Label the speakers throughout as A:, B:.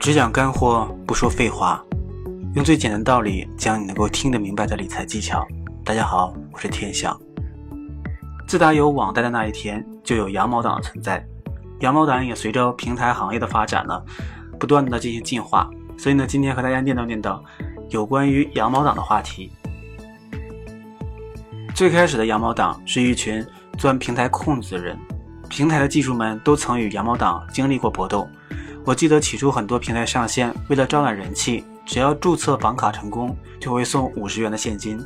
A: 只讲干货，不说废话，用最简单的道理讲你能够听得明白的理财技巧。大家好，我是天翔。自打有网贷的那一天，就有羊毛党的存在。羊毛党也随着平台行业的发展呢，不断的进行进化。所以呢，今天和大家念叨念叨有关于羊毛党的话题。最开始的羊毛党是一群钻平台空子的人，平台的技术们都曾与羊毛党经历过搏斗。我记得起初很多平台上线，为了招揽人气，只要注册绑卡成功，就会送五十元的现金，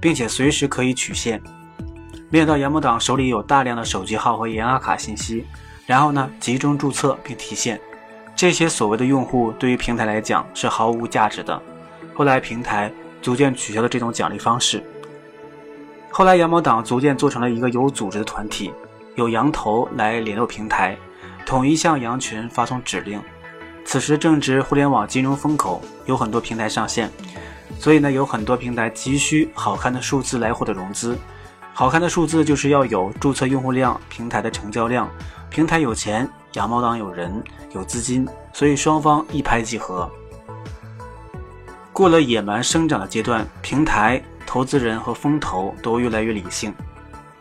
A: 并且随时可以取现。没想到羊毛党手里有大量的手机号和银行卡信息，然后呢集中注册并提现。这些所谓的用户对于平台来讲是毫无价值的。后来平台逐渐取消了这种奖励方式。后来羊毛党逐渐做成了一个有组织的团体，有羊头来联络平台。统一向羊群发送指令。此时正值互联网金融风口，有很多平台上线，所以呢，有很多平台急需好看的数字来获得融资。好看的数字就是要有注册用户量、平台的成交量。平台有钱，羊毛党有人、有资金，所以双方一拍即合。过了野蛮生长的阶段，平台、投资人和风投都越来越理性，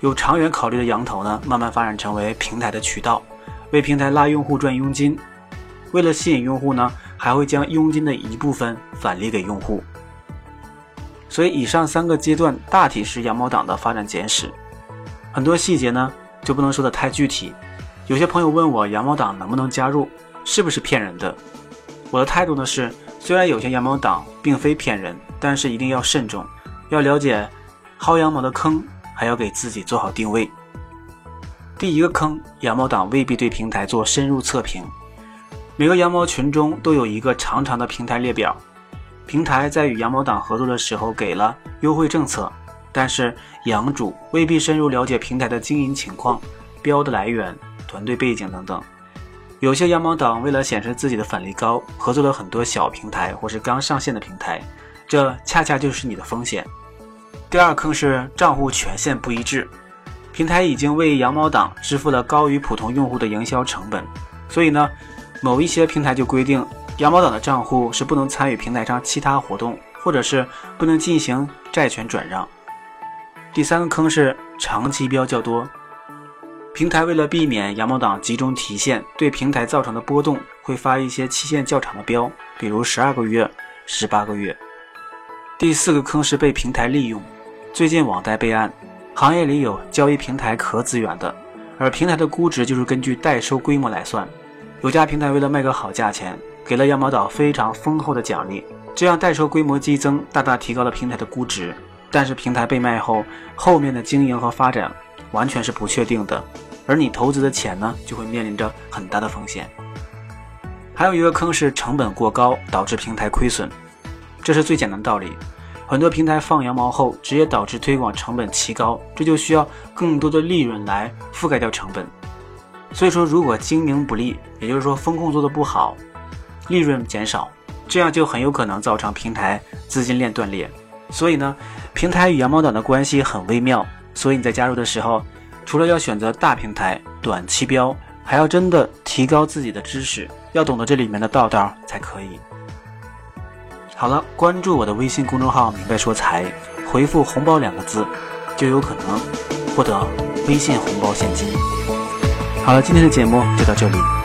A: 有长远考虑的羊头呢，慢慢发展成为平台的渠道。为平台拉用户赚佣金，为了吸引用户呢，还会将佣金的一部分返利给用户。所以以上三个阶段大体是羊毛党的发展简史，很多细节呢就不能说的太具体。有些朋友问我羊毛党能不能加入，是不是骗人的？我的态度呢是，虽然有些羊毛党并非骗人，但是一定要慎重，要了解薅羊毛的坑，还要给自己做好定位。第一个坑，羊毛党未必对平台做深入测评。每个羊毛群中都有一个长长的平台列表，平台在与羊毛党合作的时候给了优惠政策，但是羊主未必深入了解平台的经营情况、标的来源、团队背景等等。有些羊毛党为了显示自己的返利高，合作了很多小平台或是刚上线的平台，这恰恰就是你的风险。第二坑是账户权限不一致。平台已经为羊毛党支付了高于普通用户的营销成本，所以呢，某一些平台就规定羊毛党的账户是不能参与平台上其他活动，或者是不能进行债权转让。第三个坑是长期标较多，平台为了避免羊毛党集中提现对平台造成的波动，会发一些期限较长的标，比如十二个月、十八个月。第四个坑是被平台利用，最近网贷备案。行业里有交易平台壳资源的，而平台的估值就是根据代收规模来算。有家平台为了卖个好价钱，给了羊毛岛非常丰厚的奖励，这样代收规模激增，大大提高了平台的估值。但是平台被卖后，后面的经营和发展完全是不确定的，而你投资的钱呢，就会面临着很大的风险。还有一个坑是成本过高，导致平台亏损，这是最简单的道理。很多平台放羊毛后，直接导致推广成本奇高，这就需要更多的利润来覆盖掉成本。所以说，如果经营不利，也就是说风控做的不好，利润减少，这样就很有可能造成平台资金链断裂。所以呢，平台与羊毛党的关系很微妙。所以你在加入的时候，除了要选择大平台、短期标，还要真的提高自己的知识，要懂得这里面的道道才可以。好了，关注我的微信公众号“明白说财”，回复“红包”两个字，就有可能获得微信红包现金。好了，今天的节目就到这里。